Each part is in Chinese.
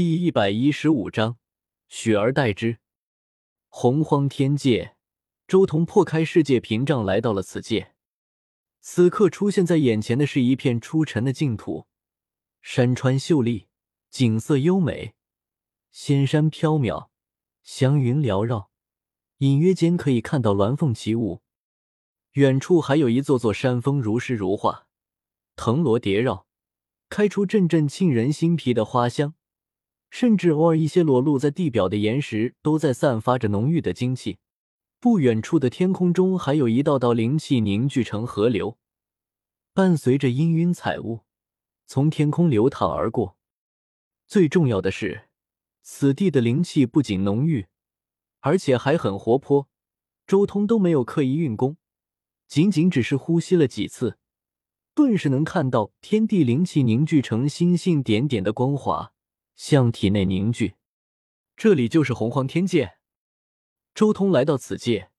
第一百一十五章，取而代之。洪荒天界，周通破开世界屏障，来到了此界。此刻出现在眼前的是一片出尘的净土，山川秀丽，景色优美，仙山飘渺，祥云缭绕，隐约间可以看到鸾凤起舞。远处还有一座座山峰，如诗如画，藤萝叠绕，开出阵阵沁人心脾的花香。甚至偶尔一些裸露在地表的岩石都在散发着浓郁的精气。不远处的天空中还有一道道灵气凝聚成河流，伴随着氤氲彩雾从天空流淌而过。最重要的是，此地的灵气不仅浓郁，而且还很活泼。周通都没有刻意运功，仅仅只是呼吸了几次，顿时能看到天地灵气凝聚成星星点点的光华。向体内凝聚，这里就是洪荒天界。周通来到此界，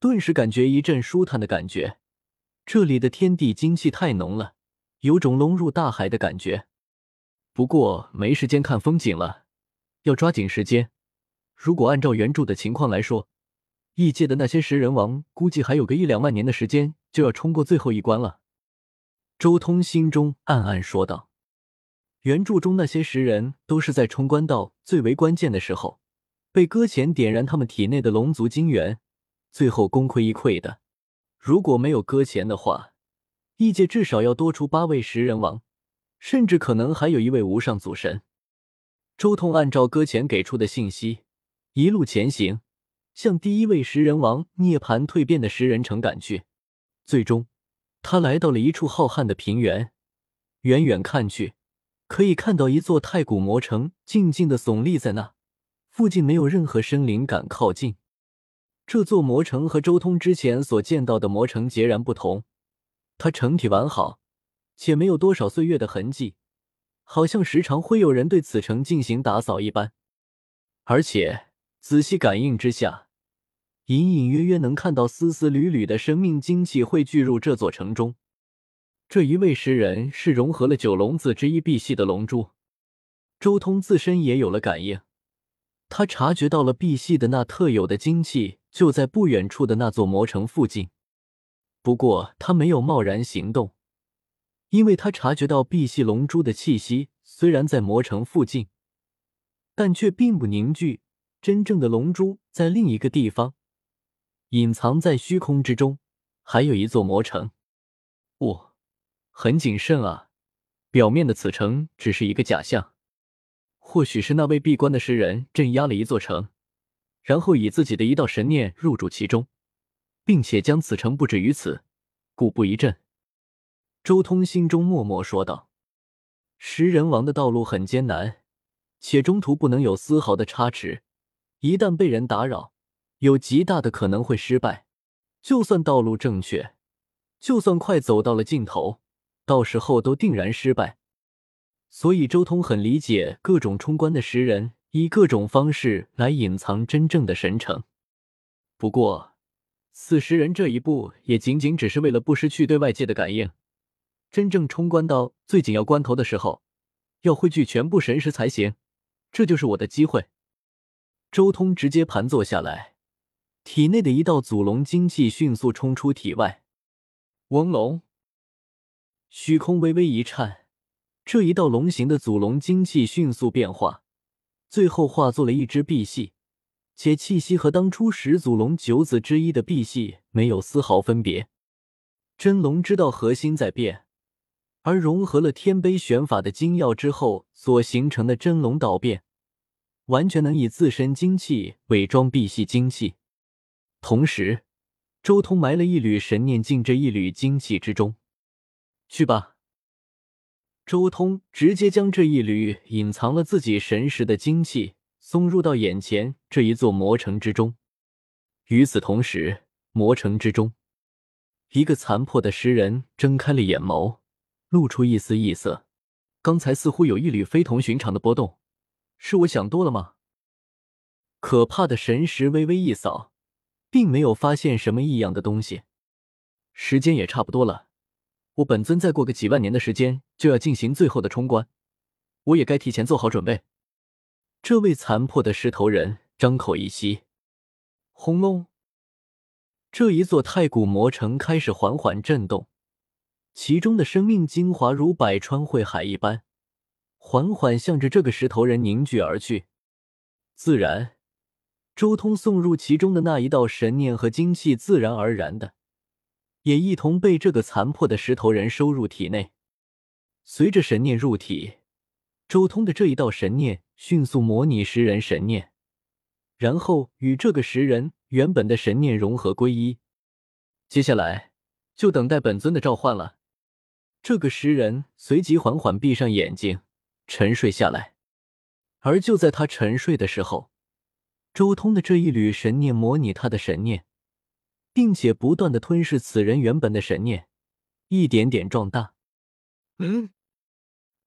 顿时感觉一阵舒坦的感觉。这里的天地精气太浓了，有种融入大海的感觉。不过没时间看风景了，要抓紧时间。如果按照原著的情况来说，异界的那些食人王估计还有个一两万年的时间就要冲过最后一关了。周通心中暗暗说道。原著中那些食人都是在冲关到最为关键的时候，被搁浅点燃他们体内的龙族精元，最后功亏一篑的。如果没有搁浅的话，异界至少要多出八位食人王，甚至可能还有一位无上祖神。周通按照搁浅给出的信息，一路前行，向第一位食人王涅槃蜕变的食人城赶去。最终，他来到了一处浩瀚的平原，远远看去。可以看到一座太古魔城静静的耸立在那，附近没有任何生灵敢靠近。这座魔城和周通之前所见到的魔城截然不同，它整体完好，且没有多少岁月的痕迹，好像时常会有人对此城进行打扫一般。而且仔细感应之下，隐隐约约能看到丝丝缕缕的生命精气汇聚入这座城中。这一位石人是融合了九龙子之一碧玺的龙珠，周通自身也有了感应，他察觉到了碧玺的那特有的精气就在不远处的那座魔城附近。不过他没有贸然行动，因为他察觉到碧玺龙珠的气息虽然在魔城附近，但却并不凝聚。真正的龙珠在另一个地方，隐藏在虚空之中，还有一座魔城。我。很谨慎啊，表面的此城只是一个假象，或许是那位闭关的诗人镇压了一座城，然后以自己的一道神念入主其中，并且将此城布置于此，故布一阵。周通心中默默说道：“食人王的道路很艰难，且中途不能有丝毫的差池，一旦被人打扰，有极大的可能会失败。就算道路正确，就算快走到了尽头。”到时候都定然失败，所以周通很理解各种冲关的石人以各种方式来隐藏真正的神城。不过，此石人这一步也仅仅只是为了不失去对外界的感应。真正冲关到最紧要关头的时候，要汇聚全部神识才行。这就是我的机会。周通直接盘坐下来，体内的一道祖龙精气迅速冲出体外，翁龙。虚空微微一颤，这一道龙形的祖龙精气迅速变化，最后化作了一只碧玺，且气息和当初始祖龙九子之一的碧玺没有丝毫分别。真龙知道核心在变，而融合了天杯玄法的精要之后所形成的真龙道变，完全能以自身精气伪装碧玺精气。同时，周通埋了一缕神念进这一缕精气之中。去吧。周通直接将这一缕隐藏了自己神识的精气送入到眼前这一座魔城之中。与此同时，魔城之中，一个残破的石人睁开了眼眸，露出一丝异色。刚才似乎有一缕非同寻常的波动，是我想多了吗？可怕的神识微微一扫，并没有发现什么异样的东西。时间也差不多了。我本尊再过个几万年的时间就要进行最后的冲关，我也该提前做好准备。这位残破的石头人张口一吸，轰隆！这一座太古魔城开始缓缓震动，其中的生命精华如百川汇海一般，缓缓向着这个石头人凝聚而去。自然，周通送入其中的那一道神念和精气，自然而然的，也一同被这个残破的石头人收入体内。随着神念入体，周通的这一道神念迅速模拟石人神念，然后与这个石人。原本的神念融合归一，接下来就等待本尊的召唤了。这个石人随即缓缓闭上眼睛，沉睡下来。而就在他沉睡的时候，周通的这一缕神念模拟他的神念，并且不断的吞噬此人原本的神念，一点点壮大。嗯，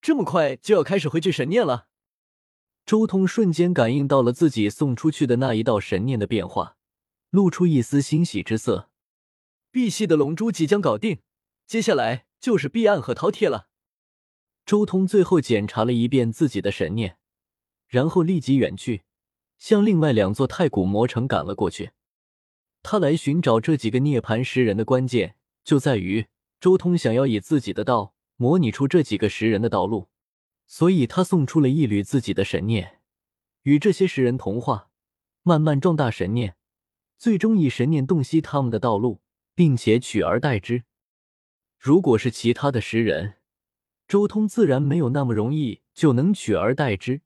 这么快就要开始汇聚神念了？周通瞬间感应到了自己送出去的那一道神念的变化。露出一丝欣喜之色，碧系的龙珠即将搞定，接下来就是碧岸和饕餮了。周通最后检查了一遍自己的神念，然后立即远去，向另外两座太古魔城赶了过去。他来寻找这几个涅槃石人的关键，就在于周通想要以自己的道模拟出这几个石人的道路，所以他送出了一缕自己的神念，与这些石人同化，慢慢壮大神念。最终以神念洞悉他们的道路，并且取而代之。如果是其他的石人，周通自然没有那么容易就能取而代之，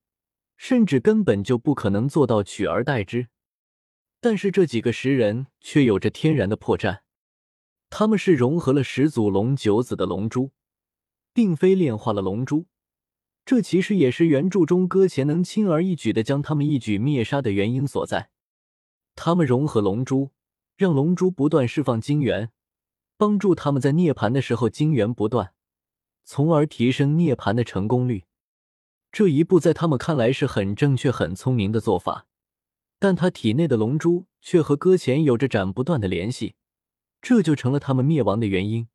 甚至根本就不可能做到取而代之。但是这几个石人却有着天然的破绽，他们是融合了始祖龙九子的龙珠，并非炼化了龙珠。这其实也是原著中搁浅能轻而易举的将他们一举灭杀的原因所在。他们融合龙珠，让龙珠不断释放精元，帮助他们在涅槃的时候精元不断，从而提升涅槃的成功率。这一步在他们看来是很正确、很聪明的做法，但他体内的龙珠却和搁浅有着斩不断的联系，这就成了他们灭亡的原因。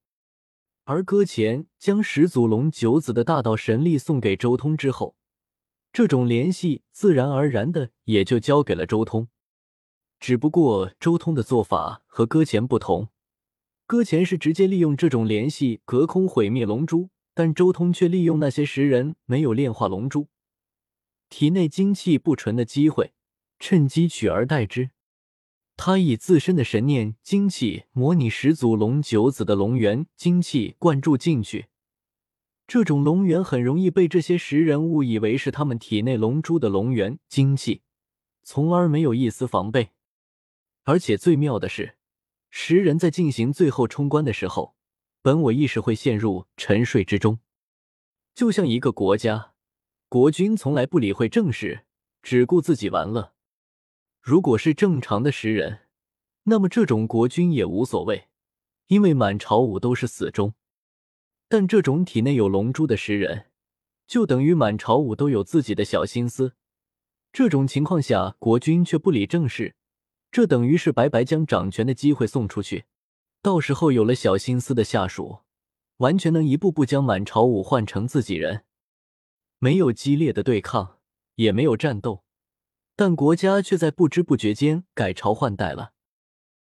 而搁浅将始祖龙九子的大道神力送给周通之后，这种联系自然而然的也就交给了周通。只不过周通的做法和搁浅不同，搁浅是直接利用这种联系隔空毁灭龙珠，但周通却利用那些时人没有炼化龙珠、体内精气不纯的机会，趁机取而代之。他以自身的神念精气模拟始祖龙九子的龙元精气灌注进去，这种龙元很容易被这些时人误以为是他们体内龙珠的龙元精气，从而没有一丝防备。而且最妙的是，十人在进行最后冲关的时候，本我意识会陷入沉睡之中，就像一个国家国君从来不理会政事，只顾自己玩乐。如果是正常的十人，那么这种国君也无所谓，因为满朝武都是死忠。但这种体内有龙珠的十人，就等于满朝武都有自己的小心思。这种情况下，国君却不理政事。这等于是白白将掌权的机会送出去，到时候有了小心思的下属，完全能一步步将满朝武换成自己人。没有激烈的对抗，也没有战斗，但国家却在不知不觉间改朝换代了。